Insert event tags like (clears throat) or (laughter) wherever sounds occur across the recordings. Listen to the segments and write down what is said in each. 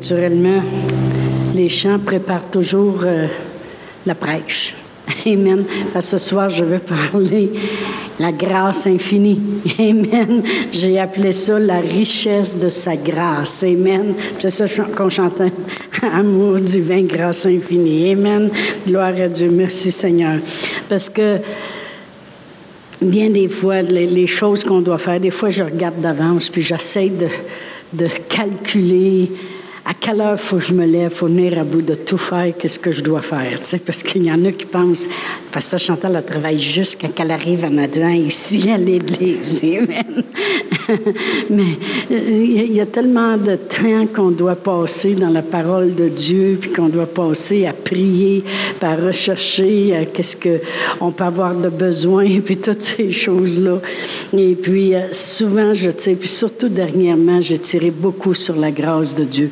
Naturellement, les chants préparent toujours euh, la prêche. (laughs) Amen. Parce que ce soir, je veux parler la grâce infinie. (laughs) Amen. J'ai appelé ça la richesse de sa grâce. Amen. C'est ça qu'on chantait. (laughs) Amour divin, grâce infinie. Amen. Gloire à Dieu. Merci Seigneur. Parce que bien des fois, les, choses qu'on doit faire, des fois, je regarde d'avance, puis j'essaie de, de calculer à quelle heure faut que je me lève pour venir à bout de tout faire, qu'est-ce que je dois faire, tu sais, parce qu'il y en a qui pensent, parce que Chantal, elle travaille juste quand elle arrive en adjoint ici (laughs) à l'église, (laughs) Mais il y a tellement de temps qu'on doit passer dans la parole de Dieu, puis qu'on doit passer à prier, à rechercher euh, qu'est-ce qu'on peut avoir de besoin, (laughs) puis toutes ces choses-là. Et puis, euh, souvent, je tire, puis surtout dernièrement, j'ai tiré beaucoup sur la grâce de Dieu.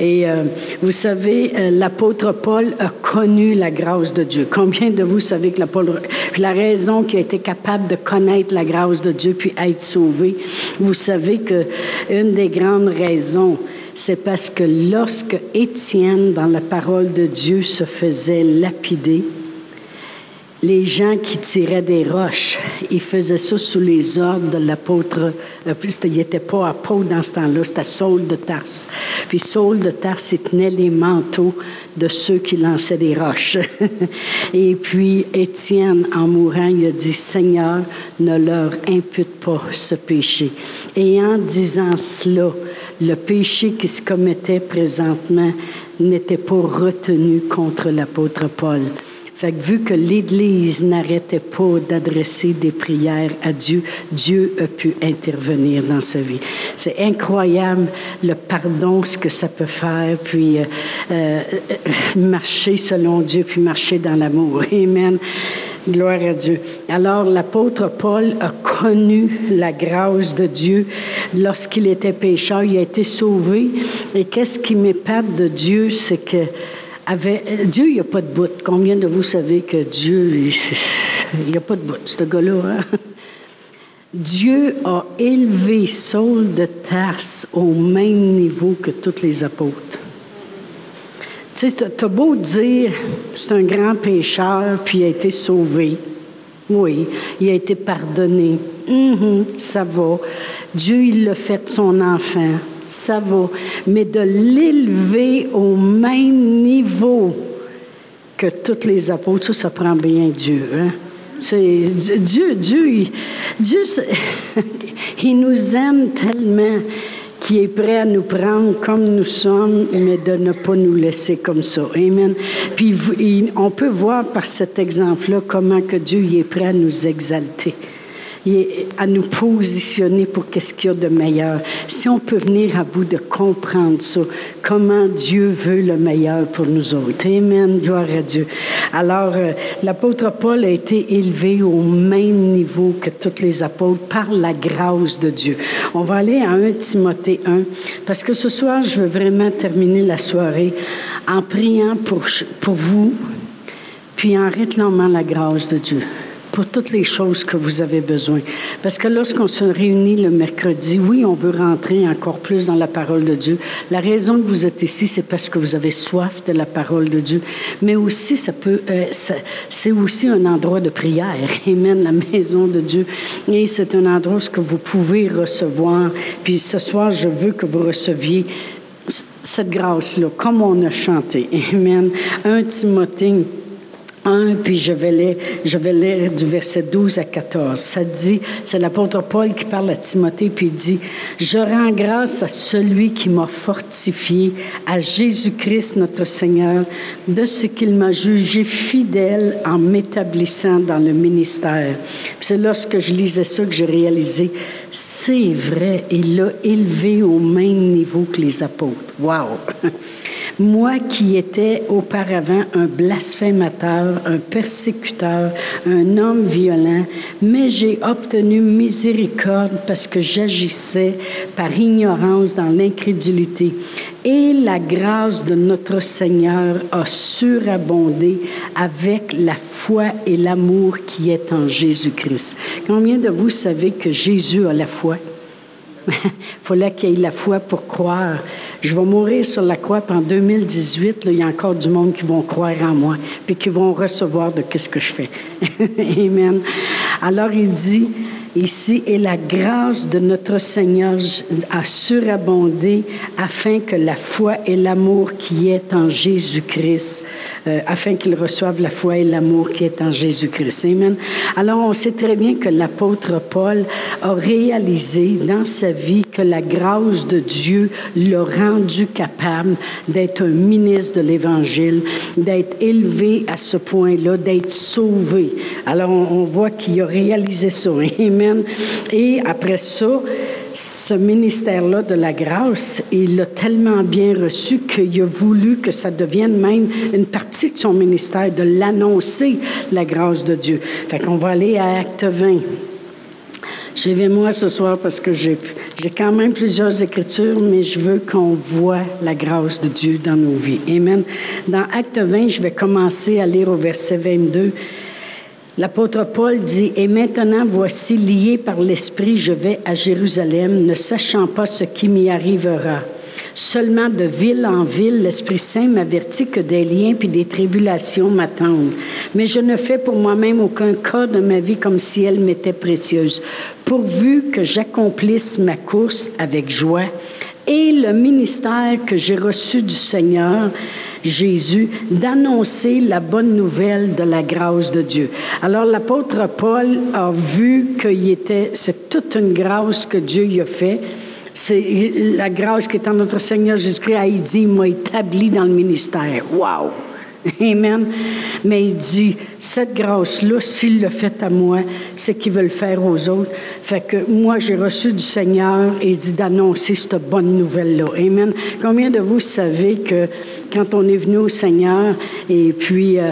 Et euh, vous savez, euh, l'apôtre Paul a connu la grâce de Dieu. Combien de vous savez que l'apôtre, la raison qui a été capable de connaître la grâce de Dieu puis être sauvé, vous savez que une des grandes raisons, c'est parce que lorsque Étienne, dans la parole de Dieu, se faisait lapider, les gens qui tiraient des roches, ils faisaient ça sous les ordres de l'apôtre. Euh, il n'était pas apôtre dans ce temps-là, c'était Saul de Tarse. Puis Saul de Tarse, il tenait les manteaux de ceux qui lançaient des roches. (laughs) Et puis Étienne, en mourant, il a dit, Seigneur, ne leur impute pas ce péché. Et en disant cela, le péché qui se commettait présentement n'était pas retenu contre l'apôtre Paul. Fait que vu que l'Église n'arrêtait pas d'adresser des prières à Dieu, Dieu a pu intervenir dans sa vie. C'est incroyable le pardon, ce que ça peut faire, puis euh, euh, marcher selon Dieu, puis marcher dans l'amour. (laughs) Amen. Gloire à Dieu. Alors l'apôtre Paul a connu la grâce de Dieu lorsqu'il était pécheur, il a été sauvé. Et qu'est-ce qui m'épate de Dieu, c'est que Dieu, il n'y a pas de bout. Combien de vous savez que Dieu, il n'y a pas de bout, ce gars-là? Hein? Dieu a élevé Saul de Tarse au même niveau que tous les apôtres. Tu sais, t'as beau dire, c'est un grand pécheur, puis il a été sauvé. Oui, il a été pardonné. Mm-hmm, ça va. Dieu, il l'a fait son enfant ça va. Mais de l'élever au même niveau que tous les apôtres, ça, ça prend bien Dieu. Hein? C'est Dieu, Dieu, Dieu, (laughs) il nous aime tellement qu'il est prêt à nous prendre comme nous sommes, mais de ne pas nous laisser comme ça. Amen. Puis on peut voir par cet exemple-là comment que Dieu est prêt à nous exalter à nous positionner pour qu'est-ce qu'il y a de meilleur. Si on peut venir à bout de comprendre ça, comment Dieu veut le meilleur pour nous autres. Amen, gloire à Dieu. Alors, euh, l'apôtre Paul a été élevé au même niveau que tous les apôtres par la grâce de Dieu. On va aller à 1 Timothée 1, parce que ce soir, je veux vraiment terminer la soirée en priant pour, pour vous, puis en réclamant la grâce de Dieu pour toutes les choses que vous avez besoin. Parce que lorsqu'on se réunit le mercredi, oui, on veut rentrer encore plus dans la parole de Dieu. La raison que vous êtes ici, c'est parce que vous avez soif de la parole de Dieu. Mais aussi, ça peut, euh, c'est aussi un endroit de prière. (laughs) Amen, la maison de Dieu. Et c'est un endroit où vous pouvez recevoir. Puis ce soir, je veux que vous receviez cette grâce-là, comme on a chanté. Amen. Un Timothée 1, puis je vais, lire, du verset 12 à 14. Ça dit, c'est l'apôtre Paul qui parle à Timothée, puis il dit, Je rends grâce à celui qui m'a fortifié, à Jésus-Christ notre Seigneur, de ce qu'il m'a jugé fidèle en m'établissant dans le ministère. C'est lorsque je lisais ça que j'ai réalisé, c'est vrai, il l'a élevé au même niveau que les apôtres. Wow! (laughs) Moi qui étais auparavant un blasphémateur, un persécuteur, un homme violent, mais j'ai obtenu miséricorde parce que j'agissais par ignorance dans l'incrédulité. Et la grâce de notre Seigneur a surabondé avec la foi et l'amour qui est en Jésus-Christ. Combien de vous savez que Jésus a la foi? (laughs) Il fallait qu'il ait la foi pour croire Je vais mourir sur la croix, puis en 2018, il y a encore du monde qui vont croire en moi, puis qui vont recevoir de qu'est-ce que je fais. (laughs) Amen. Alors il dit, ici, et la grâce de notre Seigneur a surabondé afin que la foi et l'amour qui est en Jésus-Christ, euh, afin qu'ils reçoivent la foi et l'amour qui est en Jésus-Christ. Amen. Alors, on sait très bien que l'apôtre Paul a réalisé dans sa vie que la grâce de Dieu l'a rendu capable d'être un ministre de l'Évangile, d'être élevé à ce point-là, d'être sauvé. Alors, on, on voit qu'il a réalisé ça. Amen. Et après ça, ce ministère-là de la grâce, il l'a tellement bien reçu qu'il a voulu que ça devienne même une partie de son ministère, de l'annoncer, la grâce de Dieu. Fait qu'on va aller à Acte 20. Suivez-moi ce soir parce que j'ai quand même plusieurs écritures, mais je veux qu'on voit la grâce de Dieu dans nos vies. Amen. Dans Acte 20, je vais commencer à lire au verset 22. L'apôtre Paul dit, Et maintenant voici, lié par l'Esprit, je vais à Jérusalem, ne sachant pas ce qui m'y arrivera. Seulement de ville en ville, l'Esprit Saint m'avertit que des liens puis des tribulations m'attendent. Mais je ne fais pour moi-même aucun cas de ma vie comme si elle m'était précieuse, pourvu que j'accomplisse ma course avec joie et le ministère que j'ai reçu du Seigneur Jésus, d'annoncer la bonne nouvelle de la grâce de Dieu. Alors l'apôtre Paul a vu qu'il était, c'est toute une grâce que Dieu y a fait. C'est la grâce qui est en notre Seigneur Jésus-Christ. Il dit, il m'a établi dans le ministère. Wow! (laughs) Amen. Mais il dit, cette grâce-là, s'il le fait à moi, c'est qu'il veut le faire aux autres. Fait que moi, j'ai reçu du Seigneur et dit d'annoncer cette bonne nouvelle-là. Amen. Combien de vous savez que quand on est venu au Seigneur, et puis euh,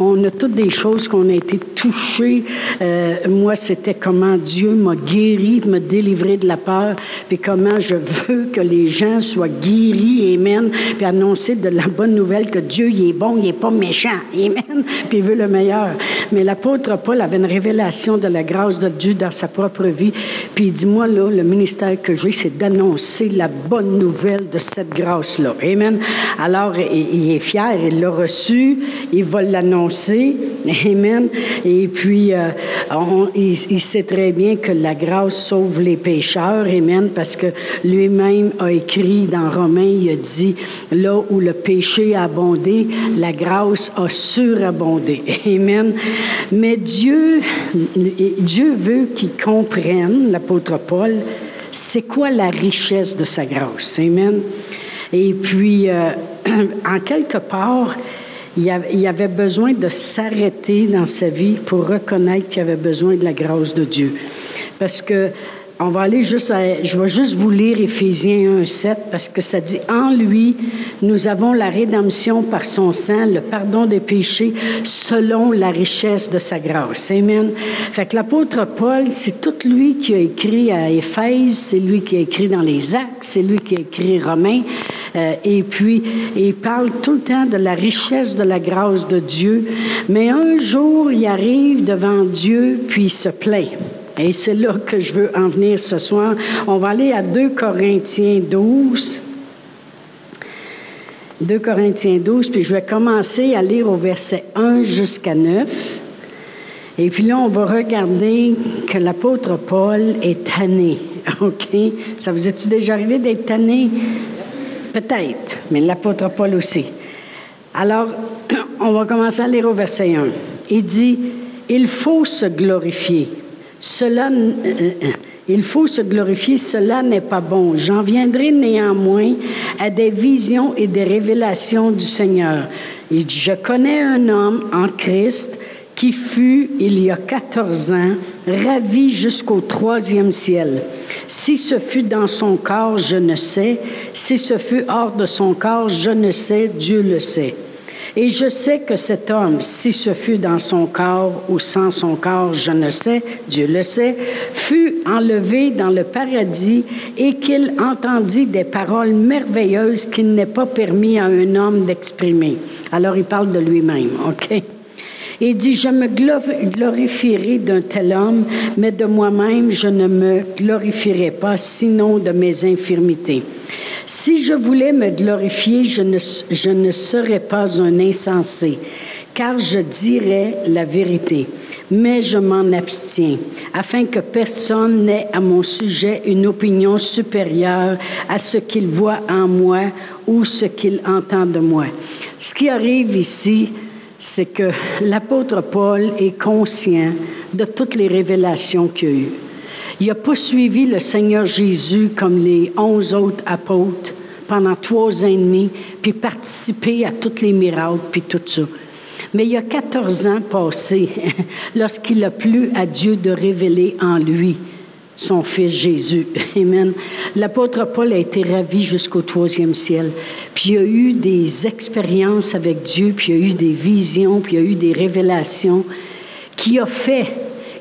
on a toutes des choses qu'on a été touchés. Euh, moi, c'était comment Dieu m'a guéri, m'a délivré de la peur, puis comment je veux que les gens soient guéris, Amen, puis annoncer de la bonne nouvelle que Dieu, il est bon, il n'est pas méchant, Amen, puis il veut le meilleur. Mais l'apôtre Paul avait une révélation de la grâce de Dieu dans sa propre vie, puis il dit, moi, là, le ministère que j'ai, c'est d'annoncer la bonne nouvelle de cette grâce-là. Amen. Alors, il est fier, il l'a reçu, il va l'annoncer. Amen. Et puis, euh, il, sait très bien que la grâce sauve les pécheurs. Amen. Parce que lui-même a écrit dans Romains, il a dit, là où le péché a abondé, la grâce a surabondé. Amen. Mais Dieu, Dieu veut qu'il comprenne, l'apôtre Paul, c'est quoi la richesse de sa grâce. Amen. Et puis, euh, (clears throat) en quelque part, il avait besoin de s'arrêter dans sa vie pour reconnaître qu'il avait besoin de la grâce de Dieu. Parce que on va aller juste à, je vais juste vous lire Éphésiens 1, 7 parce que ça dit en lui nous avons la rédemption par son sang, le pardon des péchés selon la richesse de sa grâce. Amen. Fait que l'apôtre Paul, c'est tout lui qui a écrit à Éphèse, c'est lui qui a écrit dans les Actes, c'est lui qui a écrit Romains. Euh, et puis, il parle tout le temps de la richesse de la grâce de Dieu. Mais un jour, il arrive devant Dieu, puis il se plaint. Et c'est là que je veux en venir ce soir. On va aller à 2 Corinthiens 12. 2 Corinthiens 12, puis je vais commencer à lire au verset 1 jusqu'à 9. Et puis là, on va regarder que l'apôtre Paul est tanné. (laughs) OK? Ça vous est-tu déjà arrivé d'être tanné? Peut-être, mais l'apôtre Paul aussi. Alors, (clears throat) on va commencer à lire au verset 1. Il dit, il faut se glorifier. Cela, euh, euh, il faut se glorifier, cela n'est pas bon. J'en viendrai néanmoins à des visions et des révélations du Seigneur. Je connais un homme en Christ qui fut, il y a 14 ans, ravi jusqu'au troisième ciel. Si ce fut dans son corps, je ne sais. Si ce fut hors de son corps, je ne sais. Dieu le sait. Et je sais que cet homme, si ce fut dans son corps ou sans son corps, je ne sais, Dieu le sait, fut enlevé dans le paradis et qu'il entendit des paroles merveilleuses qu'il n'est pas permis à un homme d'exprimer. Alors il parle de lui-même, OK? Il dit, je me glorifierai d'un tel homme, mais de moi-même, je ne me glorifierai pas, sinon de mes infirmités. Si je voulais me glorifier, je ne, serais pas un insensé, car je dirais la vérité. Mais je m'en abstiens, afin que personne n'ait à mon sujet une opinion supérieure à ce qu'il voit en moi ou ce qu'il entend de moi. Ce qui arrive ici, c'est que l'apôtre Paul est conscient de toutes les révélations qu'il a eues. Il n'a pas suivi le Seigneur Jésus comme les onze autres apôtres pendant trois ans et demi, puis participé à tous les miracles, puis tout ça. Mais il y a 14 ans passés, (laughs) lorsqu'il a plu à Dieu de révéler en lui son Fils Jésus. (laughs) Amen. L'apôtre Paul a été ravi jusqu'au troisième ciel. Puis il a eu des expériences avec Dieu, puis il a eu des visions, puis il a eu des révélations qui a fait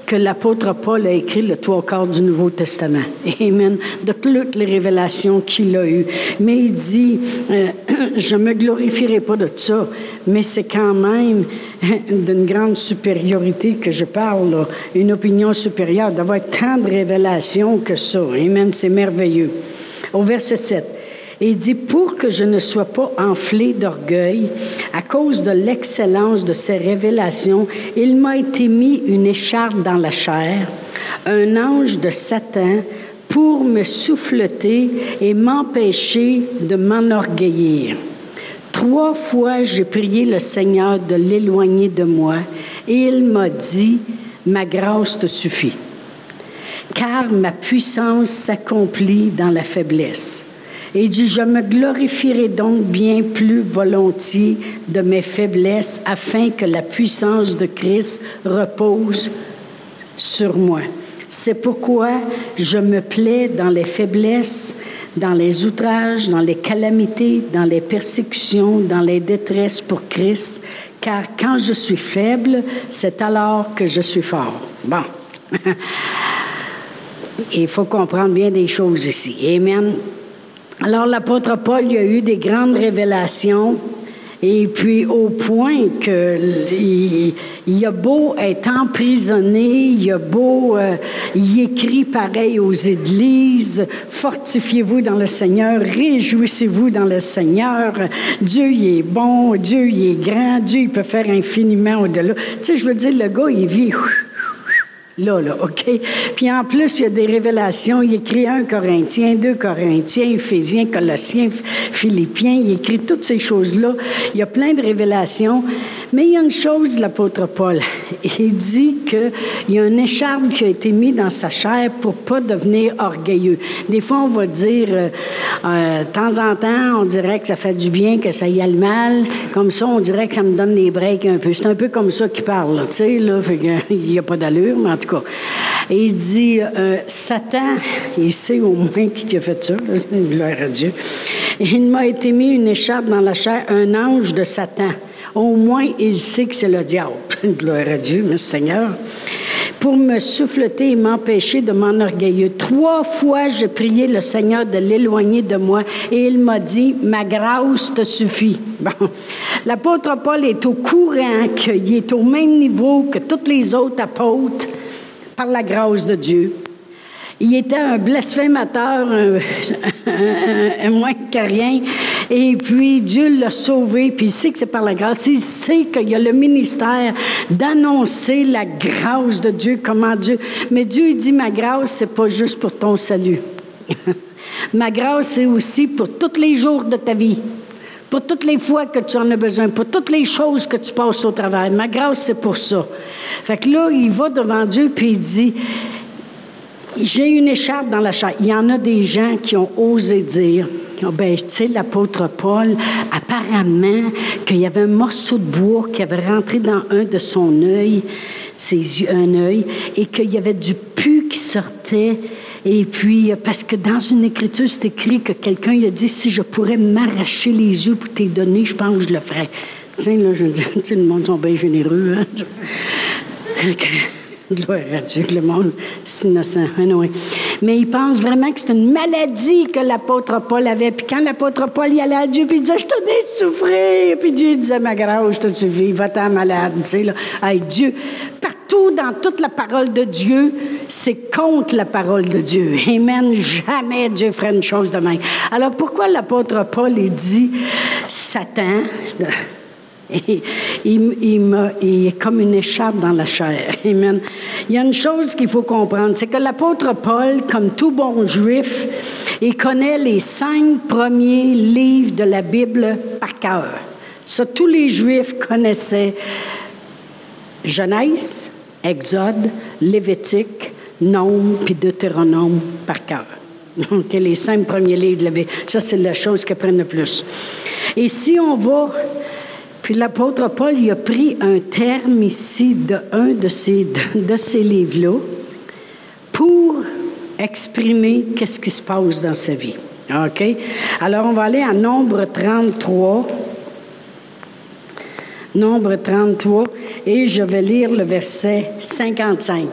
que l'apôtre Paul a écrit le trois quarts du Nouveau Testament. Amen. De toutes les révélations qu'il a eues. Mais il dit, euh, (clears throat) je ne me glorifierai pas de ça, mais c'est quand même d'une grande supériorité que je parle, une opinion supérieure, d'avoir tant de révélations que ça. Amen. C'est merveilleux. Au verset 7. Et il dit, pour que je ne sois pas enflé d'orgueil à cause de l'excellence de ces révélations, il m'a été mis une écharpe dans la chair, un ange de Satan pour me souffleter et m'empêcher de m'enorgueillir. Trois fois, j'ai prié le Seigneur de l'éloigner de moi et il m'a dit, ma grâce te suffit, car ma puissance s'accomplit dans la faiblesse. Il dit, je me glorifierai donc bien plus volontiers de mes faiblesses afin que la puissance de Christ repose sur moi. C'est pourquoi je me plais dans les faiblesses, dans les outrages, dans les calamités, dans les persécutions, dans les détresses pour Christ, car quand je suis faible, c'est alors que je suis fort. Bon. (laughs) Il faut comprendre bien des choses ici. Amen. Alors l'apôtre Paul, il a eu des grandes révélations. Et puis au point que il, a beau être emprisonné, il a beau, euh, il écrit pareil aux églises, fortifiez-vous dans le Seigneur, réjouissez-vous dans le Seigneur, Dieu il est bon, Dieu il est grand, Dieu il peut faire infiniment au-delà. Tu sais, je veux dire, le gars, il vit Là, là, OK? Puis en plus, il y a des révélations. Il écrit un Corinthien, deux Corinthiens, Éphésiens, Colossiens, Philippiens. Il écrit toutes ces choses-là. Il y a plein de révélations. Mais il y a une chose, l'apôtre Paul. Il dit qu'il y a une écharpe qui a été mise dans sa chair pour pas devenir orgueilleux. Des fois, on va dire, euh, euh, de temps en temps, on dirait que ça fait du bien, que ça y a le mal. Comme ça, on dirait que ça me donne des breaks un peu. C'est un peu comme ça qu'il parle, tu sais, là. (laughs) il n'y a pas d'allure, mais en tout cas. Et il dit, euh, Satan, il sait au moins qui a fait ça, (laughs) gloire à Dieu. il m'a été mis une écharpe dans la chair, un ange de Satan. Au moins, il sait que c'est le diable. (laughs) Gloire à Dieu, merci Seigneur. Pour me souffleter et m'empêcher de m'enorgueillir. Trois fois, j'ai prié le Seigneur de l'éloigner de moi et il m'a dit, ma grâce te suffit. L'apôtre Paul est au courant qu'il est au même niveau que tous les autres apôtres par la grâce de Dieu. Il était un blasphémateur, un, (laughs) moins que rien. Et puis Dieu l'a sauvé, puis il sait que c'est par la grâce. Il sait qu'il y a le ministère d'annoncer la grâce de Dieu, comment Dieu. Mais Dieu dit ma grâce, c'est pas juste pour ton salut. (laughs) ma grâce, c'est aussi pour tous les jours de ta vie. Pour toutes les fois que tu en as besoin, pour toutes les choses que tu passes au travail. Ma grâce, c'est pour ça. Fait que là, il va devant Dieu, puis il dit j'ai une écharpe dans la chair. Il y en a des gens qui ont osé dire, oh, ben, tu sais, l'apôtre Paul, apparemment, qu'il y avait un morceau de bois qui avait rentré dans un de son œil, ses yeux, un œil, et qu'il y avait du pu qui sortait. Et puis, parce que dans une écriture, c'est écrit que quelqu'un a dit si je pourrais m'arracher les yeux pour te donner, je pense que je le ferais. sais, là, je dis, (laughs) le monde sont bien généreux. Hein? Gloire à Dieu, le monde, c'est innocent. Mais il pense vraiment que c'est une maladie que l'apôtre Paul avait. Puis quand l'apôtre Paul y allait à Dieu, puis il disait, je t'en ai souffrir. Puis Dieu disait, ma grâce, te suffis, va-t'en malade. Tu sais, là. Dieu, partout partout dans toute la parole de Dieu, c'est contre la parole de Dieu. Amen. Jamais Dieu ferait une chose de même. Alors pourquoi l'apôtre Paul dit Satan il, est comme une écharpe dans la chair. (laughs) Il y a une chose qu'il faut comprendre, c'est que l'apôtre Paul, comme tout bon juif, il connaît les cinq premiers livres de la Bible par cœur. Ça, tous les juifs connaissaient Genèse, Exode, Lévitique, Nombre, puis Deutéronome par cœur. (laughs) Donc, les cinq premiers livres de la Bible. Ça, c'est la chose qu'ils prennent le plus. Et si on va puis l'apôtre Paul il a pris un terme ici de un de ces, de, livres-là pour exprimer qu'est-ce qui se passe dans sa vie. OK? Alors, on va aller à Nombre 33. Nombre 33, et je vais lire le verset 55.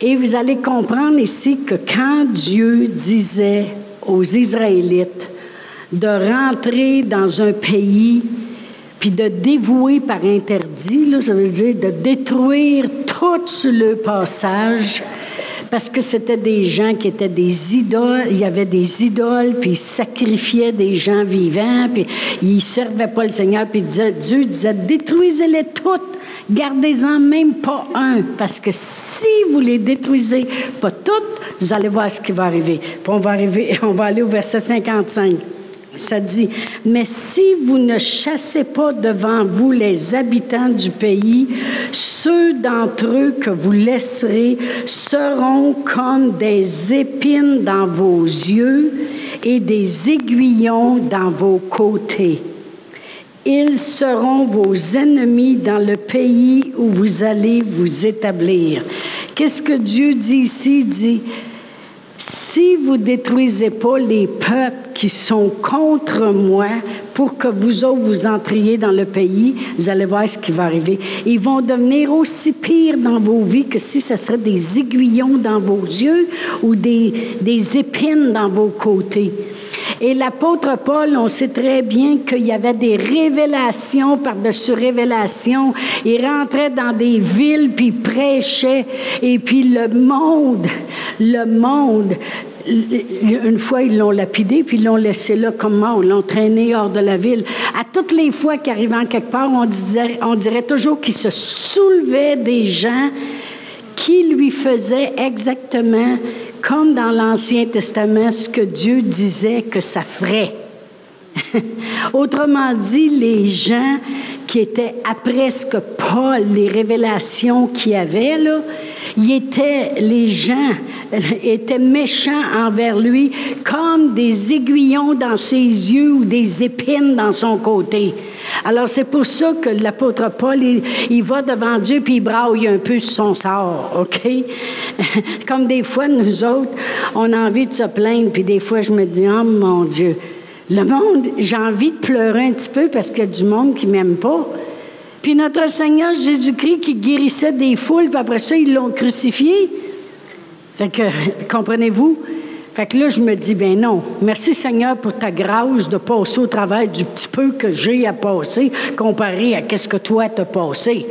Et vous allez comprendre ici que quand Dieu disait aux Israélites de rentrer dans un pays puis de dévouer par interdit, là, ça veut dire de détruire tout le passage, parce que c'était des gens qui étaient des idoles, il y avait des idoles, puis ils sacrifiaient des gens vivants, puis ils servaient pas le Seigneur, puis Dieu disait, détruisez-les toutes, gardez-en même pas un, parce que si vous les détruisez pas toutes, vous allez voir ce qui va arriver. Puis on va, arriver, (laughs) on va aller au verset 55. Ça dit, mais si vous ne chassez pas devant vous les habitants du pays, ceux d'entre eux que vous laisserez seront comme des épines dans vos yeux et des aiguillons dans vos côtés. Ils seront vos ennemis dans le pays où vous allez vous établir. Qu'est-ce que Dieu dit ici? Il dit, si vous détruisez pas les peuples qui sont contre moi pour que vous autres vous entriez dans le pays, vous allez voir ce qui va arriver. Ils vont devenir aussi pires dans vos vies que si ce serait des aiguillons dans vos yeux ou des, des épines dans vos côtés. Et l'apôtre Paul, on sait très bien qu'il y avait des révélations par-dessus révélations. Il rentrait dans des villes, puis prêchait. Et puis le monde, le monde, une fois, ils l'ont lapidé, puis ils l'ont laissé là comme mort, l'ont traîné hors de la ville. À toutes les fois qu'il arrivait en quelque part, on, disait, on dirait toujours qu'il se soulevait des gens qui lui faisaient exactement comme dans l'Ancien Testament, ce que Dieu disait que ça ferait. (laughs) Autrement dit, les gens qui étaient après ce que Paul, les révélations qu'il avait, là, ils étaient, les gens étaient méchants envers lui comme des aiguillons dans ses yeux ou des épines dans son côté. Alors, c'est pour ça que l'apôtre Paul, il, va devant Dieu puis il braille un peu son sort, OK? (laughs) Comme des fois, nous autres, on a envie de se plaindre, puis des fois, je me dis, oh mon Dieu, le monde, j'ai envie de pleurer un petit peu parce qu'il y a du monde qui m'aime pas. Puis notre Seigneur Jésus-Christ qui guérissait des foules, puis après ça, ils l'ont crucifié. Fait que, (laughs) comprenez-vous? Fait que là, je me dis, ben non, merci Seigneur pour ta grâce de passer au travers du petit peu que j'ai à passer comparé à qu'est-ce que toi t'as passé.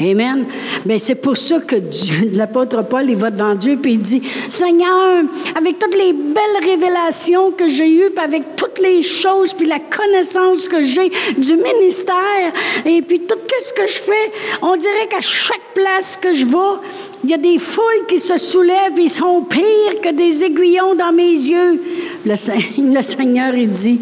Amen. Mais c'est pour ça que (laughs) l'apôtre Paul, il va devant Dieu puis il dit, Seigneur, avec toutes les belles révélations que j'ai eues, puis avec toutes les choses, puis la connaissance que j'ai du ministère, et puis tout ce que je fais, on dirait qu'à chaque place que je vais, il y a des foules qui se soulèvent, ils sont pires que des aiguillons dans mes yeux. Le, (laughs) le Seigneur, il dit,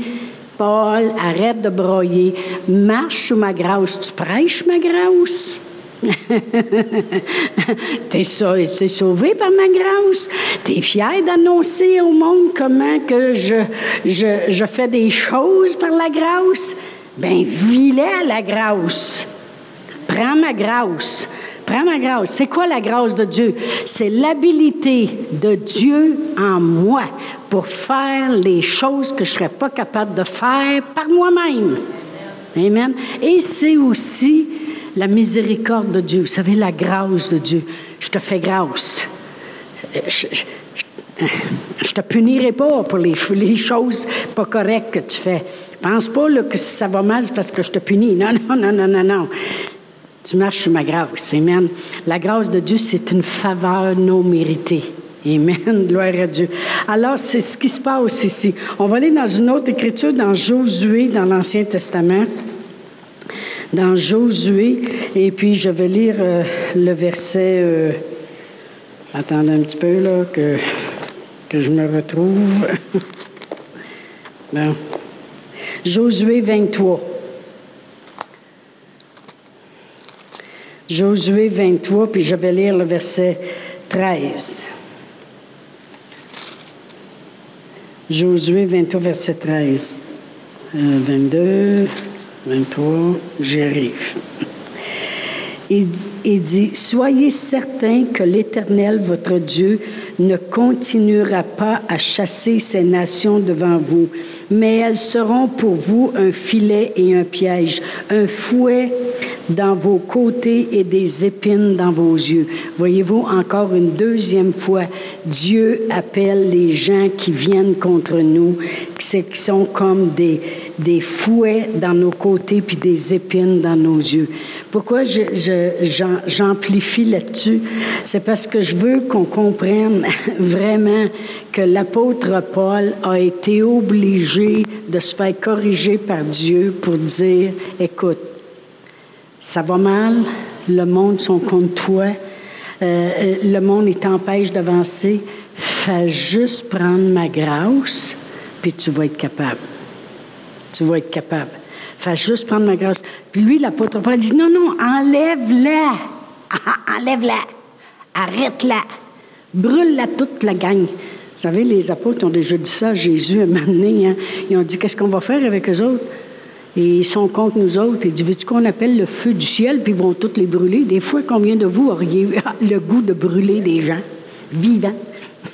Paul, arrête de broyer, marche sous ma grâce. Tu prêches ma grâce? (laughs) T'es es sauvé par ma grâce. T'es fier d'annoncer au monde comment que je, fais des choses par la grâce. Ben, vis à la grâce. Prends ma grâce. Prends ma grâce. C'est quoi la grâce de Dieu? C'est l'habilité de Dieu en moi pour faire les choses que je ne serais pas capable de faire par moi-même. Amen. Et c'est aussi la miséricorde de Dieu. Vous savez, la grâce de Dieu. Je te fais grâce. Je, ne te punirai pas pour les, les, choses pas correctes que tu fais. Pense pas que ça va mal, parce que je te punis. Non, non, (laughs) non, non, non, non. Tu marches sur ma grâce. Amen. La grâce de Dieu, c'est une faveur non méritée. Amen. (laughs) Gloire à Dieu. Alors, c'est ce qui se passe ici. On va aller dans une autre écriture, dans Josué, dans l'Ancien Testament. Dans Josué. Et puis, je vais lire euh, le verset. Euh, attendez un petit peu, là, que, je me retrouve. (laughs) bon. Josué 23. Josué 23, puis je vais lire le verset 13. Josué 23, verset 13. 22, 23, j'arrive. Il, il dit, Soyez certains que l'Éternel, votre Dieu, ne continuera pas à chasser ces nations devant vous, mais elles seront pour vous un filet et un piège, un fouet dans vos côtés et des épines dans vos yeux. Voyez-vous, encore une deuxième fois, Dieu appelle les gens qui viennent contre nous, qui sont comme des, des fouets dans nos côtés puis des épines dans nos yeux. Pourquoi j'amplifie là-dessus? C'est parce que je veux qu'on comprenne (laughs) vraiment que l'apôtre Paul a été obligé de se faire corriger par Dieu pour dire, écoute, ça va mal, le monde sont contre toi, euh, le monde t'empêche d'avancer, fais juste prendre ma grâce, puis tu vas être capable. Tu vas être capable. Fais juste prendre ma grâce. Puis lui, l'apôtre Paul dit, non, non, enlève-la. (laughs) enlève-la. Arrête-la. Brûle-la toute la gang. Vous savez, les apôtres ont déjà dit ça Jésus à un moment. Hein. Ils ont dit, qu'est-ce qu'on va faire avec eux autres? Et ils sont contre nous autres. Ils disent, veux-tu qu'on appelle le feu du ciel, puis ils vont tous les brûler? Des fois, combien de vous auriez (laughs) le goût de brûler des gens vivants?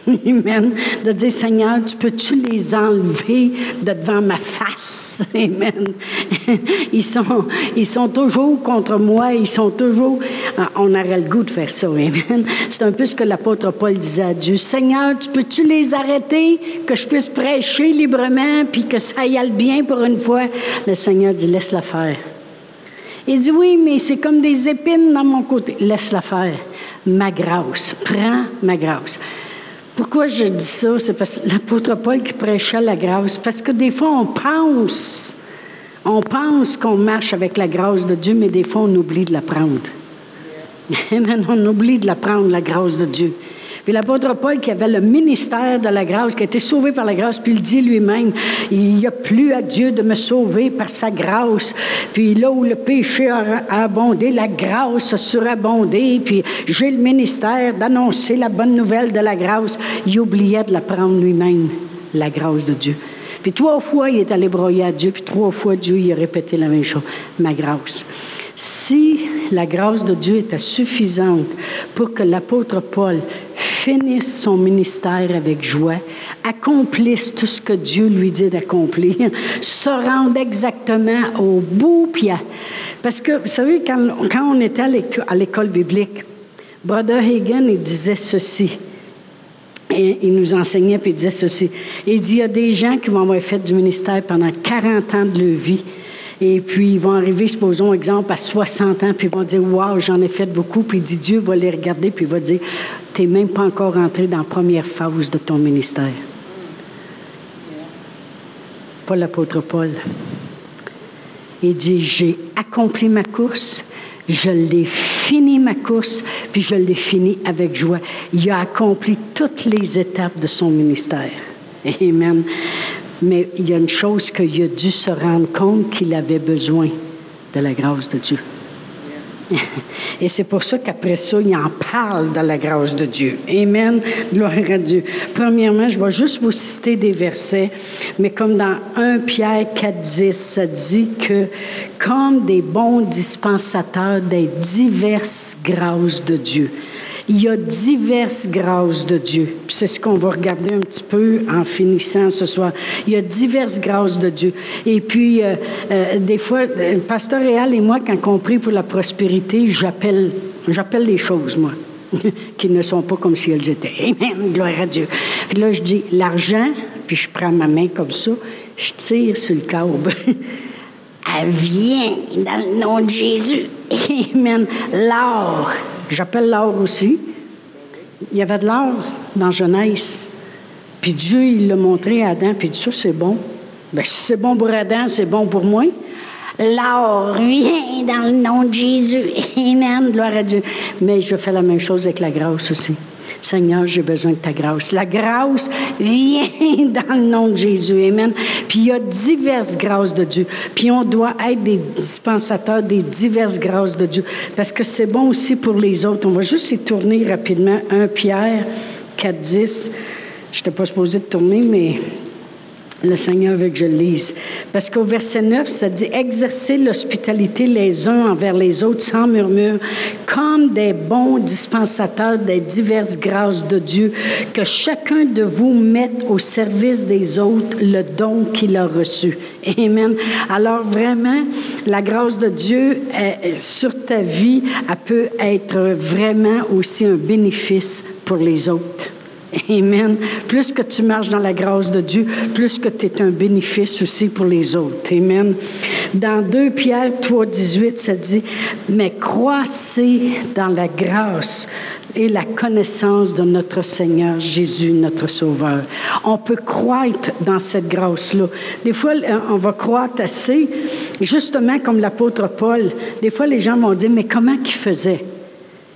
Amen. De dire, Seigneur, tu peux-tu les enlever de devant ma face? (laughs) Amen. Ils sont, ils sont toujours contre moi. Ils sont toujours. Ah, on aurait le goût de faire ça. Amen. C'est un peu ce que l'apôtre Paul disait à Dieu. Seigneur, tu peux-tu les arrêter, que je puisse prêcher librement, puis que ça aille bien pour une fois? Le Seigneur dit, laisse-la faire. Il dit, oui, mais c'est comme des épines dans mon côté. Laisse-la faire. Ma grâce. Prends ma grâce. Pourquoi je dis ça? C'est parce que l'apôtre Paul qui prêchait la grâce. Parce que des fois, on pense, on pense qu'on marche avec la grâce de Dieu, mais des fois, on oublie de la prendre. (laughs) on oublie de la prendre, la grâce de Dieu. Puis l'apôtre Paul, qui avait le ministère de la grâce, qui a été sauvé par la grâce, puis il dit lui-même, il n'y a plus à Dieu de me sauver par sa grâce. Puis là où le péché a abondé, la grâce a surabondé, puis j'ai le ministère d'annoncer la bonne nouvelle de la grâce. Il oubliait de la prendre lui-même, la grâce de Dieu. Puis trois fois, il est allé broyer à Dieu, puis trois fois, Dieu, il a répété la même chose, ma grâce. Si la grâce de Dieu était suffisante pour que l'apôtre Paul finisse son ministère avec joie, accomplisse tout ce que Dieu lui dit d'accomplir, se rende exactement au bout. Puis parce que, vous savez, quand, on était à l'école biblique, Brother Hagen, il disait ceci. Il nous enseignait, puis il disait ceci. Il dit, il y a des gens qui vont avoir fait du ministère pendant 40 ans de leur vie et puis, ils vont arriver, supposons, exemple, à 60 ans, puis ils vont dire Waouh, j'en ai fait beaucoup. Puis dit Dieu va les regarder, puis il va dire Tu n'es même pas encore entré dans la première phase de ton ministère. Pas l'apôtre Paul. Il dit J'ai accompli ma course, je l'ai fini ma course, puis je l'ai fini avec joie. Il a accompli toutes les étapes de son ministère. Amen. Mais il y a une chose qu'il a dû se rendre compte qu'il avait besoin de la grâce de Dieu. Et c'est pour ça qu'après ça, il en parle de la grâce de Dieu. Amen. Gloire à Dieu. Premièrement, je vais juste vous citer des versets, mais comme dans 1 Pierre 4, 10, ça dit que comme des bons dispensateurs des diverses grâces de Dieu, il y a diverses grâces de Dieu. C'est ce qu'on va regarder un petit peu en finissant ce soir. Il y a diverses grâces de Dieu. Et puis, euh, euh, des fois, euh, pasteur Réal et moi, quand on prie pour la prospérité, j'appelle, j'appelle les choses, moi, (laughs) qui ne sont pas comme si elles étaient. Amen, gloire à Dieu. Puis là, je dis l'argent, puis je prends ma main comme ça, je tire sur le câble. (laughs) Elle vient dans le nom de Jésus. Amen. L'or. J'appelle l'or aussi. Il y avait de l'or dans Genèse. Puis Dieu, il l'a montré à Adam, puis il dit ça, c'est bon. Bien, si c'est bon pour Adam, c'est bon pour moi. L'or vient dans le nom de Jésus. (laughs) Amen. Gloire à Dieu. Mais je fais la même chose avec la grâce aussi. Seigneur, j'ai besoin de ta grâce. La grâce vient (laughs) dans le nom de Jésus. Amen. Puis il y a diverses grâces de Dieu. Puis on doit être des dispensateurs des diverses grâces de Dieu. Parce que c'est bon aussi pour les autres. On va juste y tourner rapidement. 1 Pierre 4, 10. Je n'étais pas supposé de tourner, mais le Seigneur veut que je lise. Parce qu'au verset 9, ça dit Exercez l'hospitalité les uns envers les autres sans murmure, comme des bons dispensateurs des diverses grâces de Dieu, que chacun de vous mette au service des autres le don qu'il a reçu. Amen. Alors vraiment, la grâce de Dieu sur ta vie, elle peut être vraiment aussi un bénéfice pour les autres. Amen. Plus que tu marches dans la grâce de Dieu, plus que tu es un bénéfice aussi pour les autres. Amen. Dans 2 Pierre 3, 18, ça dit, mais croissez dans la grâce et la connaissance de notre Seigneur Jésus, notre Sauveur. On peut croître dans cette grâce-là. Des fois, on va croître assez, justement comme l'apôtre Paul. Des fois, les gens vont dire, mais comment qu'il faisait?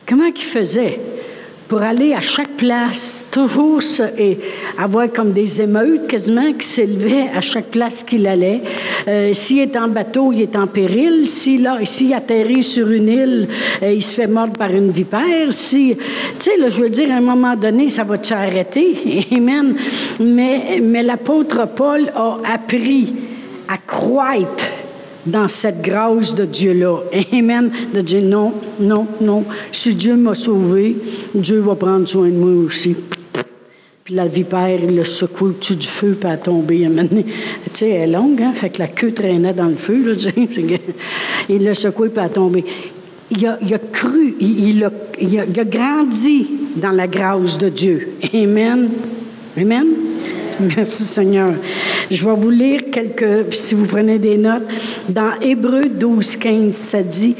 Comment qu'il faisait? Pour aller à chaque place, toujours et avoir comme des émeutes quasiment qui s'élevaient à chaque place qu'il allait. Euh, s'il est en bateau, il est en péril. S'il atterrit sur une île, euh, il se fait mordre par une vipère. Si, tu sais, je veux dire, à un moment donné, ça va te arrêter? (laughs) Amen. Mais, mais l'apôtre Paul a appris à croître dans cette grâce de Dieu-là. Amen. De dire non, non, non. Si Dieu m'a sauvé, Dieu va prendre soin de moi aussi. Puis la vipère, il le secoue au-dessus du feu, puis elle a tombé. Tu sais, elle est longue, hein? Fait que la queue traînait dans le feu, là, (laughs) Il l'a secoué, puis elle a. Il a, il a cru, il, a, il a grandi dans la grâce de Dieu. Amen. Amen. (laughs) Merci Seigneur. Je vais vous lire quelques, si vous prenez des notes. Dans Hébreu 12, 15, ça dit,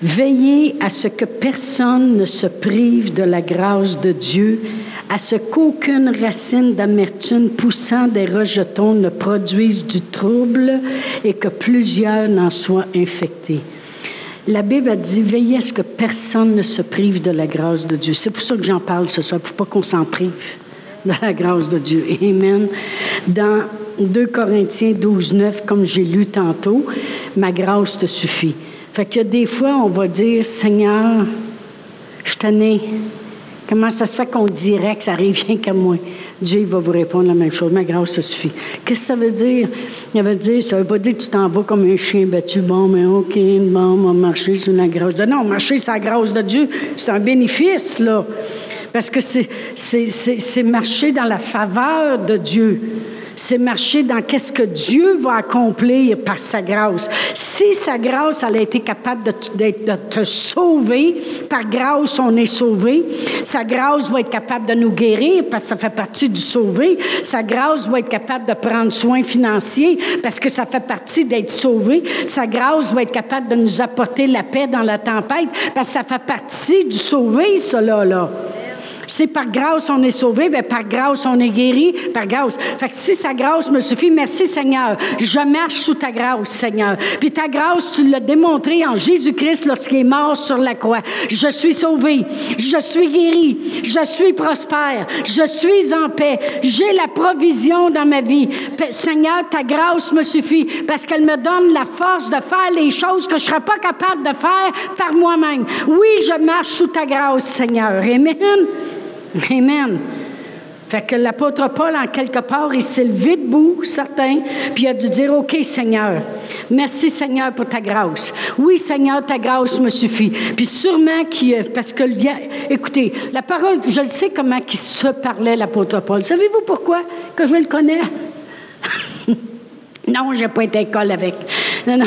Veillez à ce que personne ne se prive de la grâce de Dieu, à ce qu'aucune racine d'amertume poussant des rejetons ne produise du trouble et que plusieurs n'en soient infectés. La Bible a dit, veillez à ce que personne ne se prive de la grâce de Dieu. C'est pour ça que j'en parle ce soir, pour pas qu'on s'en prive (laughs) de la grâce de Dieu. Amen. Dans 2 Corinthiens 12, 9, comme j'ai lu tantôt, ma grâce te suffit. Fait que des fois, on va dire, Seigneur, je t'en ai. Comment ça se fait qu'on dirait que ça arrive rien qu'à moi? Dieu va vous répondre la même chose. Ma grâce te suffit. Qu'est-ce que ça veut dire? Ça veut dire, ça veut pas dire que tu t'en vas comme un chien battu. Bon, mais OK, bon, on va marcher sur la grâce de Non, marcher sur la grâce de Dieu, c'est un bénéfice, là. Parce que c'est marcher dans la faveur de Dieu. C'est marcher dans qu'est-ce que Dieu va accomplir par sa grâce. Si sa grâce, elle a été capable de, de, te sauver, par grâce, on est sauvé. Sa grâce va être capable de nous guérir parce que ça fait partie du sauvé. Sa grâce va être capable de prendre soin financier parce que ça fait partie d'être sauvé. Sa grâce va être capable de nous apporter la paix dans la tempête parce que ça fait partie du sauvé, cela, là. C'est par grâce on est sauvé, bien par grâce on est guéri, par grâce. Fait que si sa grâce me suffit, merci Seigneur. Je marche sous ta grâce, Seigneur. Puis ta grâce, tu l'as démontré en Jésus-Christ lorsqu'il est mort sur la croix. Je suis sauvé, je suis guéri, je suis prospère, je suis en paix. J'ai la provision dans ma vie. Seigneur, ta grâce me suffit parce qu'elle me donne la force de faire les choses que je ne serais pas capable de faire par moi-même. Oui, je marche sous ta grâce, Seigneur. Amen. Amen. Fait que l'apôtre Paul, en quelque part, il s'est levé debout, certain, puis il a dû dire, OK, Seigneur, merci, Seigneur, pour ta grâce. Oui, Seigneur, ta grâce me suffit. Puis sûrement qu'il, parce que, écoutez, la parole, je le sais comment il se parlait, l'apôtre Paul. Savez-vous pourquoi que je le connais? (laughs) non, j'ai pas été à école avec. Non, non.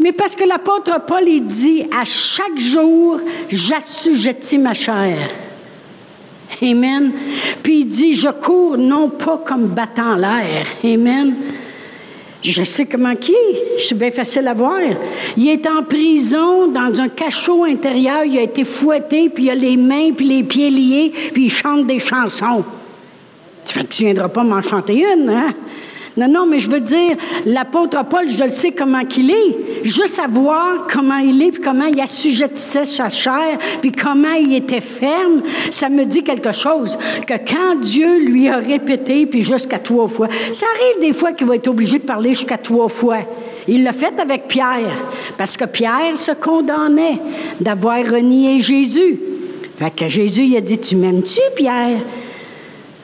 Mais parce que l'apôtre Paul, il dit, à chaque jour, j'assujettis ma chair. Amen. Puis il dit, je cours non pas comme battant l'air. Amen. Je sais comment qui est. C'est bien facile à voir. Il est en prison, dans un cachot intérieur. Il a été fouetté, puis il a les mains puis les pieds liés, puis il chante des chansons. Tu ne viendras pas m'en chanter une, hein? Non, non, mais je veux dire, l'apôtre Paul, je le sais comment qu'il est. Juste savoir comment il est, puis comment il assujettissait sa chair, puis comment il était ferme, ça me dit quelque chose. Que quand Dieu lui a répété, puis jusqu'à trois fois, ça arrive des fois qu'il va être obligé de parler jusqu'à trois fois. Il l'a fait avec Pierre, parce que Pierre se condamnait d'avoir renié Jésus. Fait que Jésus, il a dit, tu m'aimes-tu, Pierre?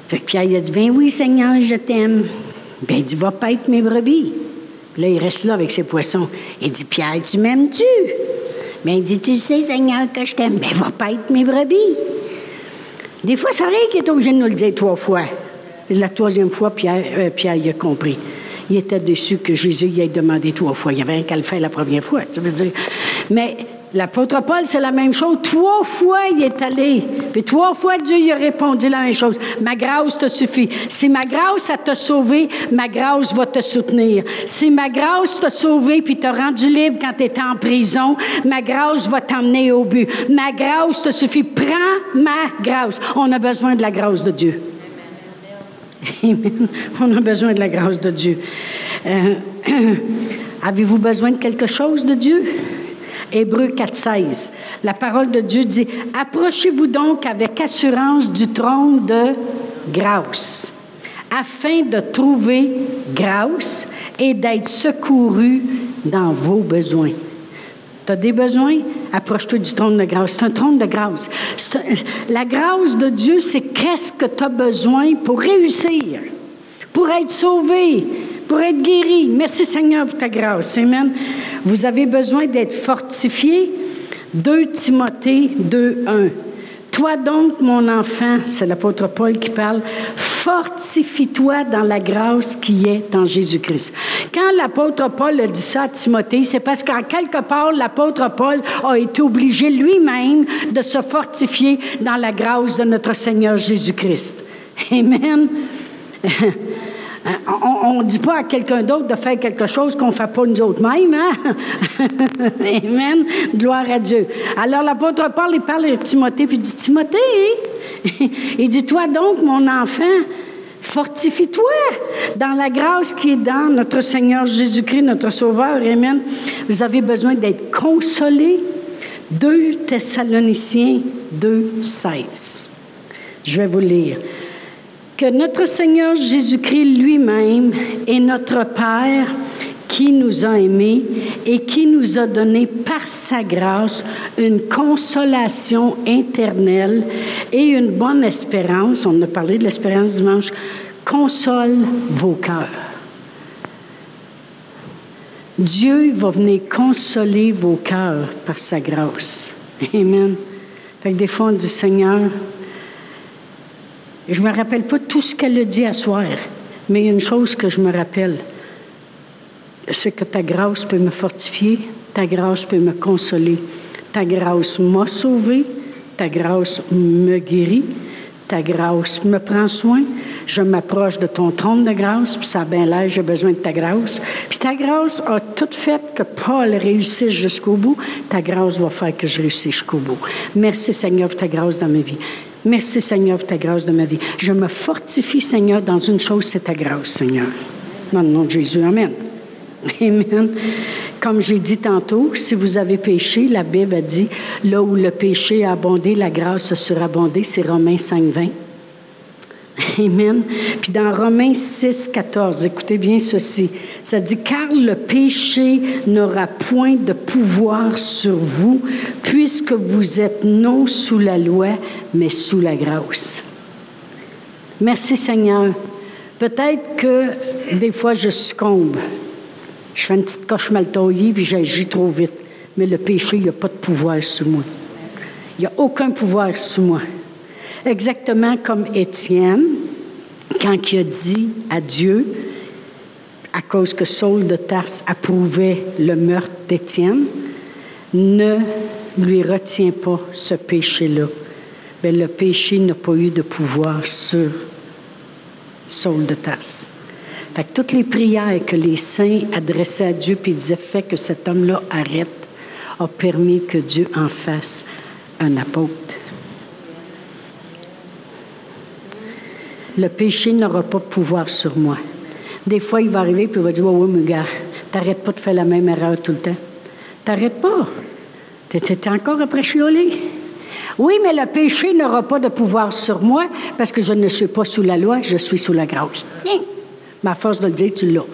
Fait que Pierre, il a dit, ben oui, Seigneur, je t'aime. Bien, il dit, va paître mes brebis. là, il reste là avec ses poissons. Il dit, Pierre, tu m'aimes-tu? Bien, il dit, tu sais, Seigneur, que je t'aime. Bien, va paître mes brebis. Des fois, ça arrive qu'il est obligé de nous le dire trois fois. La troisième fois, Pierre, euh, Pierre il a compris. Il était déçu que Jésus y ait demandé trois fois. Il y avait un qu'à le faire la première fois, tu veux dire. Mais L'apôtre Paul, c'est la même chose. Trois fois, il est allé. Puis trois fois, Dieu lui a répondu la même chose. Ma grâce te suffit. Si ma grâce a te sauvé, ma grâce va te soutenir. Si ma grâce t'a sauvé puis t'a rendu libre quand tu étais en prison, ma grâce va t'emmener au but. Ma grâce te suffit. Prends ma grâce. On a besoin de la grâce de Dieu. Amen. On a besoin de la grâce de Dieu. Euh, (clears throat) avez-vous besoin de quelque chose de Dieu? Hébreu 4.16. La parole de Dieu dit, Approchez-vous donc avec assurance du trône de grâce, afin de trouver grâce et d'être secouru dans vos besoins. Tu as des besoins? Approche-toi du trône de grâce. C'est un trône de grâce. La grâce de Dieu, c'est qu'est-ce que tu as besoin pour réussir, pour être sauvé, pour être guéri. Merci Seigneur pour ta grâce. Amen. Vous avez besoin d'être fortifié. 2 Timothée 2, 1. Toi donc, mon enfant, c'est l'apôtre Paul qui parle, fortifie-toi dans la grâce qui est en Jésus-Christ. Quand l'apôtre Paul a dit ça à Timothée, c'est parce qu'en quelque part, l'apôtre Paul a été obligé lui-même de se fortifier dans la grâce de notre Seigneur Jésus-Christ. Amen. (laughs) Hein? On ne dit pas à quelqu'un d'autre de faire quelque chose qu'on ne fait pas nous autres mêmes. Hein? (laughs) Amen. Gloire à Dieu. Alors l'apôtre Paul, il parle à Timothée, puis il dit, Timothée, (laughs) il dit, toi donc, mon enfant, fortifie-toi dans la grâce qui est dans notre Seigneur Jésus-Christ, notre Sauveur. Amen. Vous avez besoin d'être consolé. 2 Thessaloniciens 2, 16. Je vais vous lire que notre Seigneur Jésus-Christ lui-même est notre Père qui nous a aimés et qui nous a donné par sa grâce une consolation éternelle et une bonne espérance. On a parlé de l'espérance dimanche. Console vos cœurs. Dieu va venir consoler vos cœurs par sa grâce. Amen. Fait que des fois, on dit, Seigneur, je me rappelle pas tout ce qu'elle a dit à soir, mais une chose que je me rappelle, c'est que ta grâce peut me fortifier, ta grâce peut me consoler, ta grâce m'a sauvé, ta grâce me guérit, ta grâce me prend soin. Je m'approche de ton trône de grâce, puis ça a bien l'air, j'ai besoin de ta grâce. Puis ta grâce a tout fait que Paul réussisse jusqu'au bout. Ta grâce va faire que je réussisse jusqu'au bout. Merci Seigneur pour ta grâce dans ma vie. Merci Seigneur pour ta grâce de ma vie. Je me fortifie Seigneur dans une chose, c'est ta grâce Seigneur. Dans le nom de Jésus, Amen. Amen. Comme j'ai dit tantôt, si vous avez péché, la Bible a dit, là où le péché a abondé, la grâce a surabondé, c'est Romains 5, 20. (laughs) Amen. Puis dans Romains 6, 14, écoutez bien ceci. Ça dit, car le péché n'aura point de pouvoir sur vous, puisque vous êtes non sous la loi, mais sous la grâce. Merci Seigneur. Peut-être que des fois je succombe. Je fais une petite coche mal taillée, puis j'agis trop vite. Mais le péché, il n'y a pas de pouvoir sur moi. Il n'y a aucun pouvoir sur moi. Exactement comme Étienne, quand il a dit à Dieu, à cause que Saul de Tarse approuvait le meurtre d'Étienne, ne lui retiens pas ce péché-là. Mais le péché n'a pas eu de pouvoir sur Saul de Tarse. Fait toutes les prières que les saints adressaient à Dieu puis disaient Fais que cet homme-là arrête, a permis que Dieu en fasse un apôtre. Le péché n'aura pas de pouvoir sur moi. Des fois, il va arriver puis il va dire Oui, oui, mais gars, t'arrêtes pas de faire la même erreur tout le temps. T'arrêtes pas. T'es encore après chioler. Oui, mais le péché n'aura pas de pouvoir sur moi parce que je ne suis pas sous la loi, je suis sous la grâce. Mais à force de le dire, tu l'as.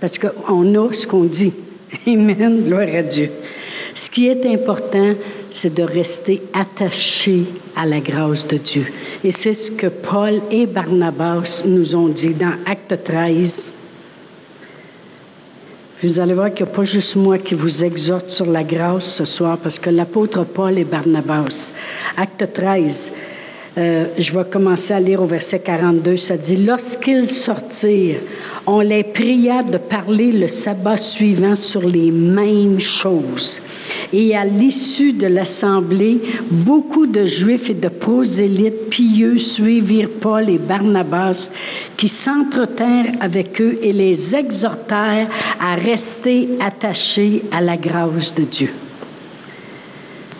Parce qu'on a ce qu'on dit. (laughs) Amen. Gloire à Dieu. Ce qui est important, c'est de rester attaché à la grâce de Dieu. Et c'est ce que Paul et Barnabas nous ont dit dans Acte 13. Vous allez voir qu'il n'y a pas juste moi qui vous exhorte sur la grâce ce soir, parce que l'apôtre Paul et Barnabas, Acte 13, euh, je vais commencer à lire au verset 42, ça dit, Lorsqu'ils sortirent, on les pria de parler le sabbat suivant sur les mêmes choses. Et à l'issue de l'assemblée, beaucoup de Juifs et de prosélytes pieux suivirent Paul et Barnabas, qui s'entretèrent avec eux et les exhortèrent à rester attachés à la grâce de Dieu.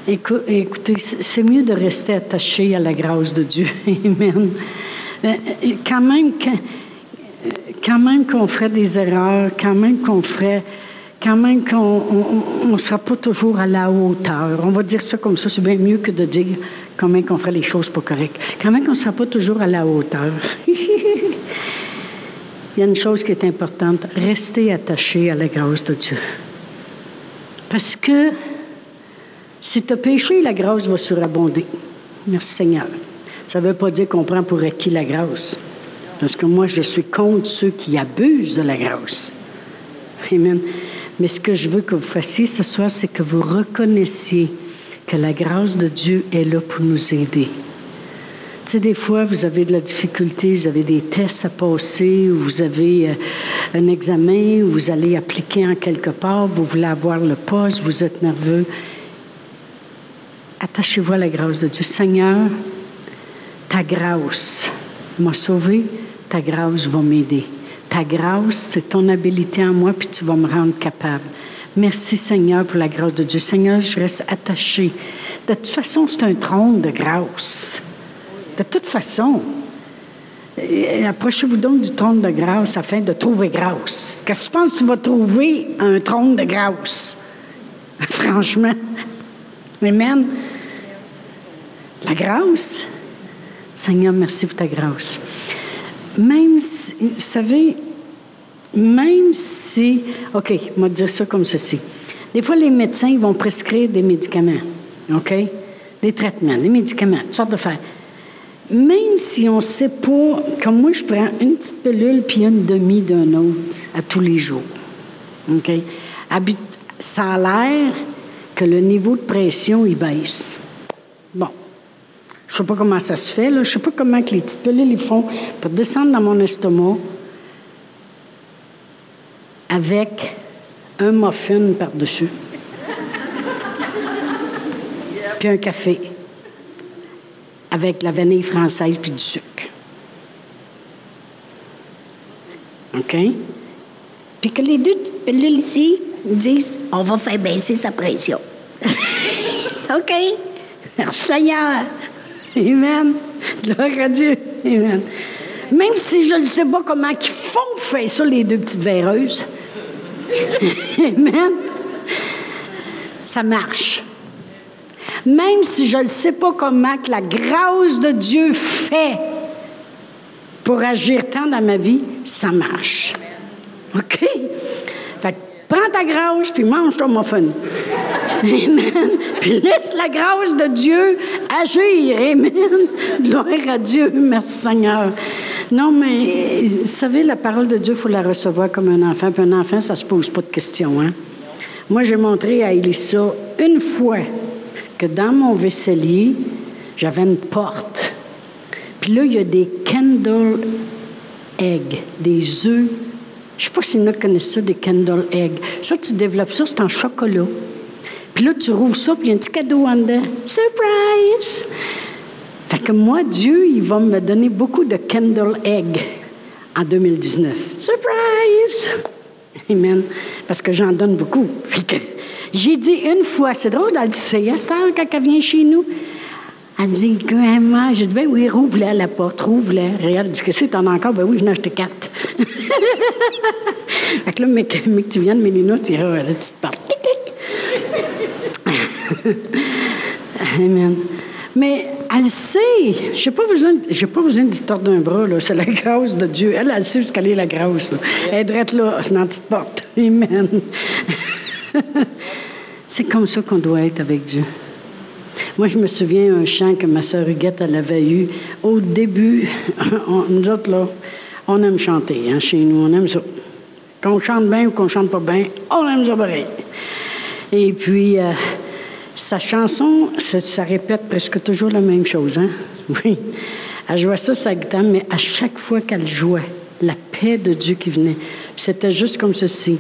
Écoutez, c'est mieux de rester attaché à la grâce de Dieu. (laughs) Amen. Euh, quand même, quand même qu'on ferait des erreurs, quand même qu'on ferait, quand même qu'on ne sera pas toujours à la hauteur. On va dire ça comme ça, c'est bien mieux que de dire quand même qu'on ferait les choses pas correctes. Quand même qu'on ne sera pas toujours à la hauteur. (laughs) Il y a une chose qui est importante, rester attaché à la grâce de Dieu. Parce que si tu as péché, la grâce va surabonder. Merci Seigneur. Ça ne veut pas dire qu'on prend pour acquis la grâce. Parce que moi, je suis contre ceux qui abusent de la grâce. Amen. Mais ce que je veux que vous fassiez ce soir, c'est que vous reconnaissiez que la grâce de Dieu est là pour nous aider. Tu sais, des fois, vous avez de la difficulté, vous avez des tests à passer, ou vous avez euh, un examen, ou vous allez appliquer en quelque part, vous voulez avoir le poste, vous êtes nerveux. Attachez-vous à la grâce de Dieu. Seigneur, ta grâce m'a sauvé, ta grâce va m'aider. Ta grâce, c'est ton habilité en moi, puis tu vas me rendre capable. Merci Seigneur pour la grâce de Dieu. Seigneur, je reste attaché. De toute façon, c'est un trône de grâce. De toute façon. Approchez-vous donc du trône de grâce afin de trouver grâce. Qu'est-ce que tu penses que tu vas trouver un trône de grâce? (laughs) Franchement. Amen. La grâce. Seigneur, merci pour ta grâce même si, vous savez, même si, OK, on va dire ça comme ceci. Des fois, les médecins vont prescrire des médicaments, OK? Des traitements, des médicaments, toutes sortes de. Même si on ne sait pas, comme moi, je prends une petite pilule puis une demi d'un autre à tous les jours, OK? Ça a l'air que le niveau de pression, il baisse. Je sais pas comment ça se fait. Là. Je sais pas comment les petites pilules ils font pour descendre dans mon estomac avec un muffin par-dessus. (laughs) puis un café avec la vanille française puis du sucre. OK? Puis que les deux petites pilules ici disent on va faire baisser sa pression. (laughs) OK? Merci Seigneur. Amen. Gloire à Dieu. Amen. Même si je ne sais pas comment ils font faire ça, les deux petites véreuses. (laughs) Amen. Ça marche. Même si je ne sais pas comment que la grâce de Dieu fait pour agir tant dans ma vie, ça marche. OK? Fait prends ta grâce puis mange ton muffin. Amen. Puis laisse la grâce de Dieu agir. Amen. Gloire à Dieu. Merci Seigneur. Non, mais vous savez, la parole de Dieu, il faut la recevoir comme un enfant. Puis un enfant, ça ne se pose pas de questions. Hein? Moi, j'ai montré à Elissa une fois que dans mon vaisselier, j'avais une porte. Puis là, il y a des candle eggs, des œufs. Je ne sais pas si nous connaissent ça, des candle eggs. Ça, tu développes ça, c'est en chocolat. Puis là, tu rouvres ça, puis y a un petit cadeau en dedans. Surprise! Fait que moi, Dieu, il va me donner beaucoup de candle egg en 2019. Surprise! Amen. Parce que j'en donne beaucoup. J'ai dit une fois, c'est drôle, elle dit, c'est ça quand elle vient chez nous. Elle dit, Grandma, j'ai dit, ben oui, rouvre-la la porte, rouvre-la. Elle dit, que t'en as encore? Ben oui, je n'ai acheté quatre. (laughs) fait que là, mais, que tu viennes, Mélina, tu iras la petite porte. Amen. Mais elle sait. Je n'ai pas besoin, besoin d'histoire d'un bras, là. C'est la (laughs) grâce de Dieu. Elle, elle sait jusqu'à est la grâce. Là. Elle est là, dans la petite porte. Amen. (laughs) C'est comme ça qu'on doit être avec Dieu. Moi, je me souviens un chant que ma sœur Huguette, avait eu au début. (laughs) nous autres, là, on aime chanter hein, chez nous, on aime ça. Qu'on chante bien ou qu'on chante pas bien, on aime ça pareil. Et puis, euh, sa chanson, ça, répète presque toujours la même chose. Hein? (laughs) Oui. Elle jouait ça, sa guitare, mais à chaque fois qu'elle jouait, la paix de Dieu qui venait. C'était juste comme ceci.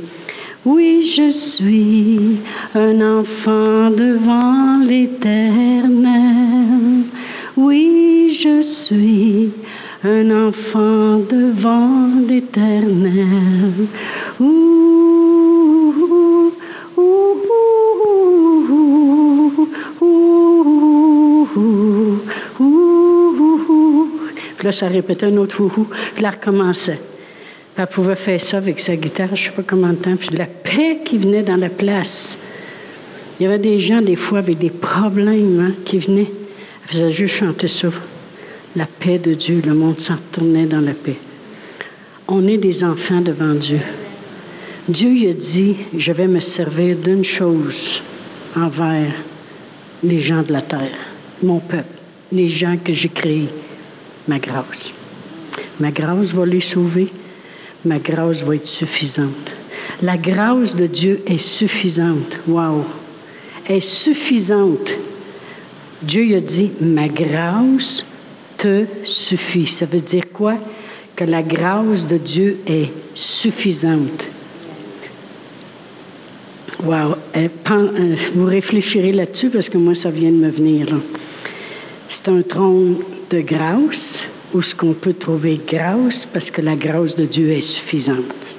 Oui, je suis un enfant devant l'Éternel. Oui, je suis un enfant devant l'Éternel. Ouh, ouh, ouh, Puis là, ça répétait un autre ouh, puis là, recommençait elle pouvait faire ça avec sa guitare, je ne sais pas comment de temps, puis la paix qui venait dans la place. Il y avait des gens, des fois, avec des problèmes hein, qui venaient. Elle faisait juste chanter ça. La paix de Dieu, le monde s'en retournait dans la paix. On est des enfants devant Dieu. Dieu il a dit, je vais me servir d'une chose envers les gens de la terre, mon peuple, les gens que j'ai créés, ma grâce. Ma grâce va les sauver ma grâce va être suffisante. La grâce de Dieu est suffisante. Wow! Est suffisante. Dieu a dit, ma grâce te suffit. Ça veut dire quoi? Que la grâce de Dieu est suffisante. Wow! Euh, euh, vous réfléchirez là-dessus parce que moi, ça vient de me venir. C'est un trône de grâce où ce qu'on peut trouver grâce parce que la grâce de Dieu est suffisante.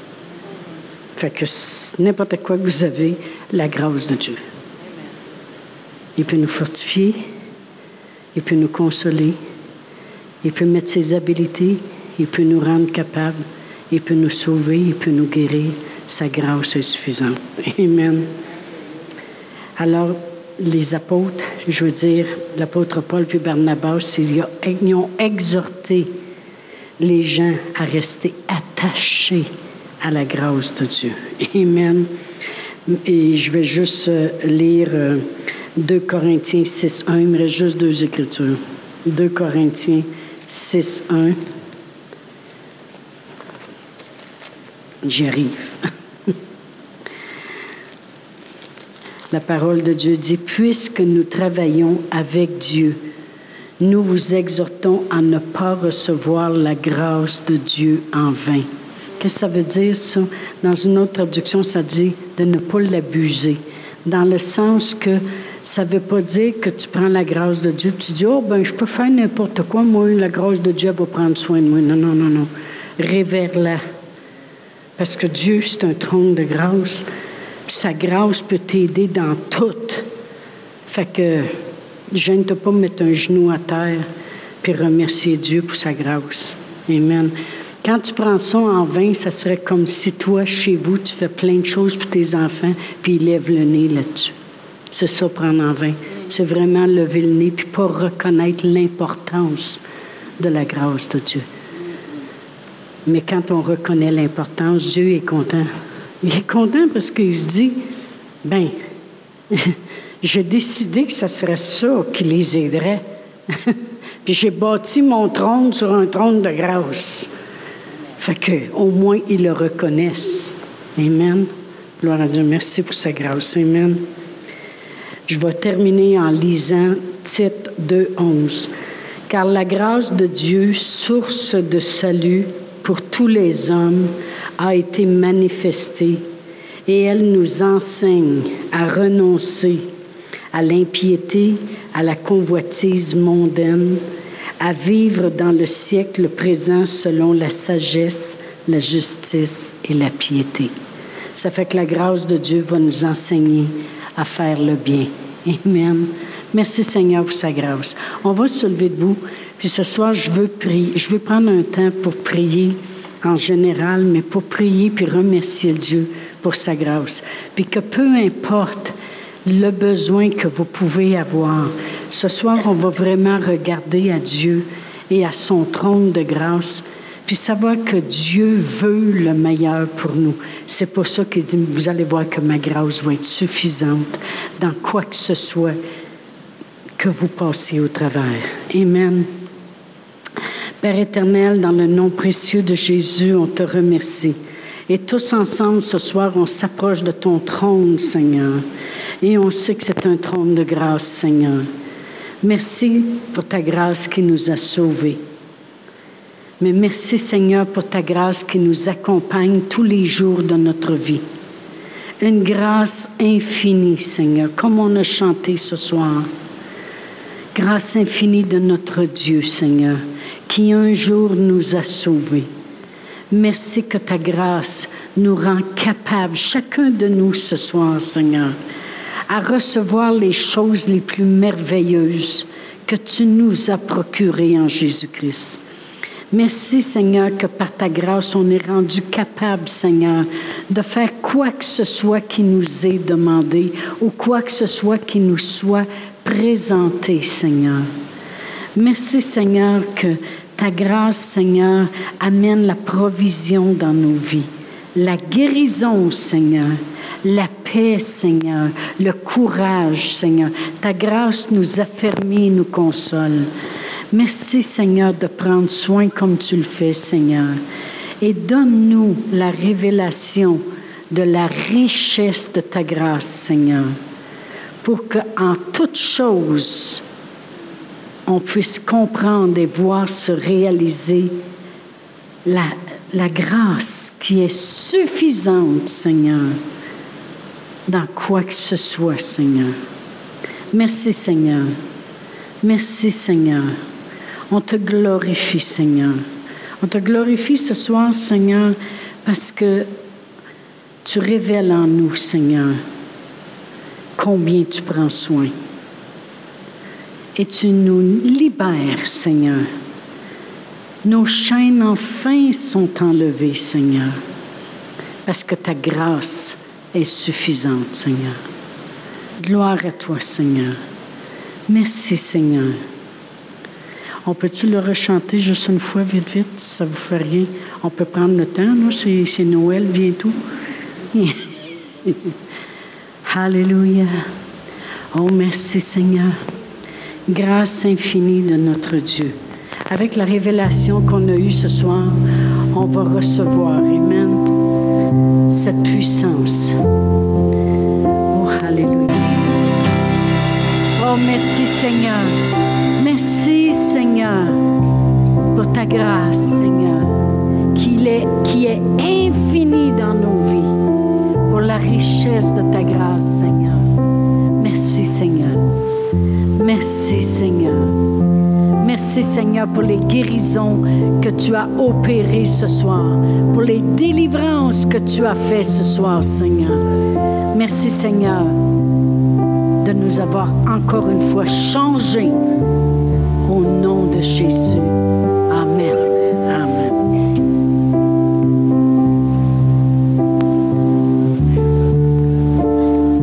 Fait que n'importe quoi que vous avez, la grâce de Dieu. Il peut nous fortifier, il peut nous consoler, il peut mettre ses habiletés, il peut nous rendre capables, il peut nous sauver, il peut nous guérir. Sa grâce est suffisante. (laughs) Amen. Alors, les apôtres, je veux dire, l'apôtre Paul puis Barnabas, ils ont exhorté les gens à rester attachés à la grâce de Dieu. Amen. Et je vais juste euh, lire 2 euh, Corinthiens 6, 1. Il me reste juste deux écritures. 2 Corinthiens 6, 1. J'y arrive. La parole de Dieu dit, puisque nous travaillons avec Dieu, nous vous exhortons à ne pas recevoir la grâce de Dieu en vain. Qu'est-ce que ça veut dire, ça? Dans une autre traduction, ça dit de ne pas l'abuser, dans le sens que ça ne veut pas dire que tu prends la grâce de Dieu, tu dis, oh, ben, je peux faire n'importe quoi, moi, la grâce de Dieu va prendre soin de moi. Non, non, non, non. Révère-la. Parce que Dieu, c'est un trône de grâce sa grâce peut t'aider dans tout. Fait que, je ne te pas mettre un genou à terre puis remercier Dieu pour sa grâce. Amen. Quand tu prends ça en vain, ça serait comme si toi, chez vous, tu fais plein de choses pour tes enfants, puis ils lèvent le nez là-dessus. C'est ça, prendre en vain. C'est vraiment lever le nez, puis pas reconnaître l'importance de la grâce de Dieu. Mais quand on reconnaît l'importance, Dieu est content. Il est content parce qu'il se dit, ben, (laughs) j'ai décidé que ce serait ça qui les aiderait. (laughs) Puis j'ai bâti mon trône sur un trône de grâce. Fait que, au moins, ils le reconnaissent. Amen. Gloire à Dieu. Merci pour sa grâce. Amen. Je vais terminer en lisant titre 2.11. Car la grâce de Dieu, source de salut pour tous les hommes, a été manifestée et elle nous enseigne à renoncer à l'impiété, à la convoitise mondaine, à vivre dans le siècle présent selon la sagesse, la justice et la piété. Ça fait que la grâce de Dieu va nous enseigner à faire le bien. Amen. Merci Seigneur pour sa grâce. On va se lever debout. Puis ce soir, je veux prier. Je veux prendre un temps pour prier en général, mais pour prier puis remercier Dieu pour sa grâce. Puis que peu importe le besoin que vous pouvez avoir, ce soir, on va vraiment regarder à Dieu et à son trône de grâce, puis savoir que Dieu veut le meilleur pour nous. C'est pour ça qu'il dit, vous allez voir que ma grâce va être suffisante dans quoi que ce soit que vous passiez au travers. Amen. Père éternel, dans le nom précieux de Jésus, on te remercie. Et tous ensemble, ce soir, on s'approche de ton trône, Seigneur. Et on sait que c'est un trône de grâce, Seigneur. Merci pour ta grâce qui nous a sauvés. Mais merci, Seigneur, pour ta grâce qui nous accompagne tous les jours de notre vie. Une grâce infinie, Seigneur, comme on a chanté ce soir. Grâce infinie de notre Dieu, Seigneur qui un jour nous a sauvés. Merci que ta grâce nous rend capables, chacun de nous ce soir, Seigneur, à recevoir les choses les plus merveilleuses que tu nous as procurées en Jésus-Christ. Merci, Seigneur, que par ta grâce, on est rendu capable, Seigneur, de faire quoi que ce soit qui nous est demandé ou quoi que ce soit qui nous soit présenté, Seigneur. Merci, Seigneur, que ta grâce, Seigneur, amène la provision dans nos vies, la guérison, Seigneur, la paix, Seigneur, le courage, Seigneur. Ta grâce nous affermit, nous console. Merci, Seigneur, de prendre soin comme tu le fais, Seigneur. Et donne-nous la révélation de la richesse de ta grâce, Seigneur, pour que en toutes choses, on puisse comprendre et voir se réaliser la, grâce qui est suffisante, Seigneur, dans quoi que ce soit, Seigneur. Merci, Seigneur. Merci, Seigneur. On te glorifie, Seigneur. On te glorifie ce soir, Seigneur, parce que tu révèles en nous, Seigneur, combien tu prends soin et tu nous libères, Seigneur. Nos chaînes enfin sont enlevées, Seigneur, parce que ta grâce est suffisante, Seigneur. Gloire à toi, Seigneur. Merci, Seigneur. On peut-tu le rechanter juste une fois, vite, vite, ça vous fait rien? On peut prendre le temps, là, c'est Noël bientôt. (laughs) Alléluia. Oh, merci, Seigneur grâce infinie de notre Dieu. Avec la révélation qu'on a eue ce soir, on va recevoir, Amen, cette puissance. Oh, Alléluia. Oh, merci Seigneur. Merci Seigneur pour ta grâce, Seigneur, qui est, qui est infinie dans nos vies, pour la richesse de ta grâce, Seigneur. Merci Seigneur. Merci Seigneur. Pour les guérisons que tu as opérées ce soir, pour les délivrances que tu as faites ce soir Seigneur. Merci Seigneur de nous avoir encore une fois changés au nom de Jésus.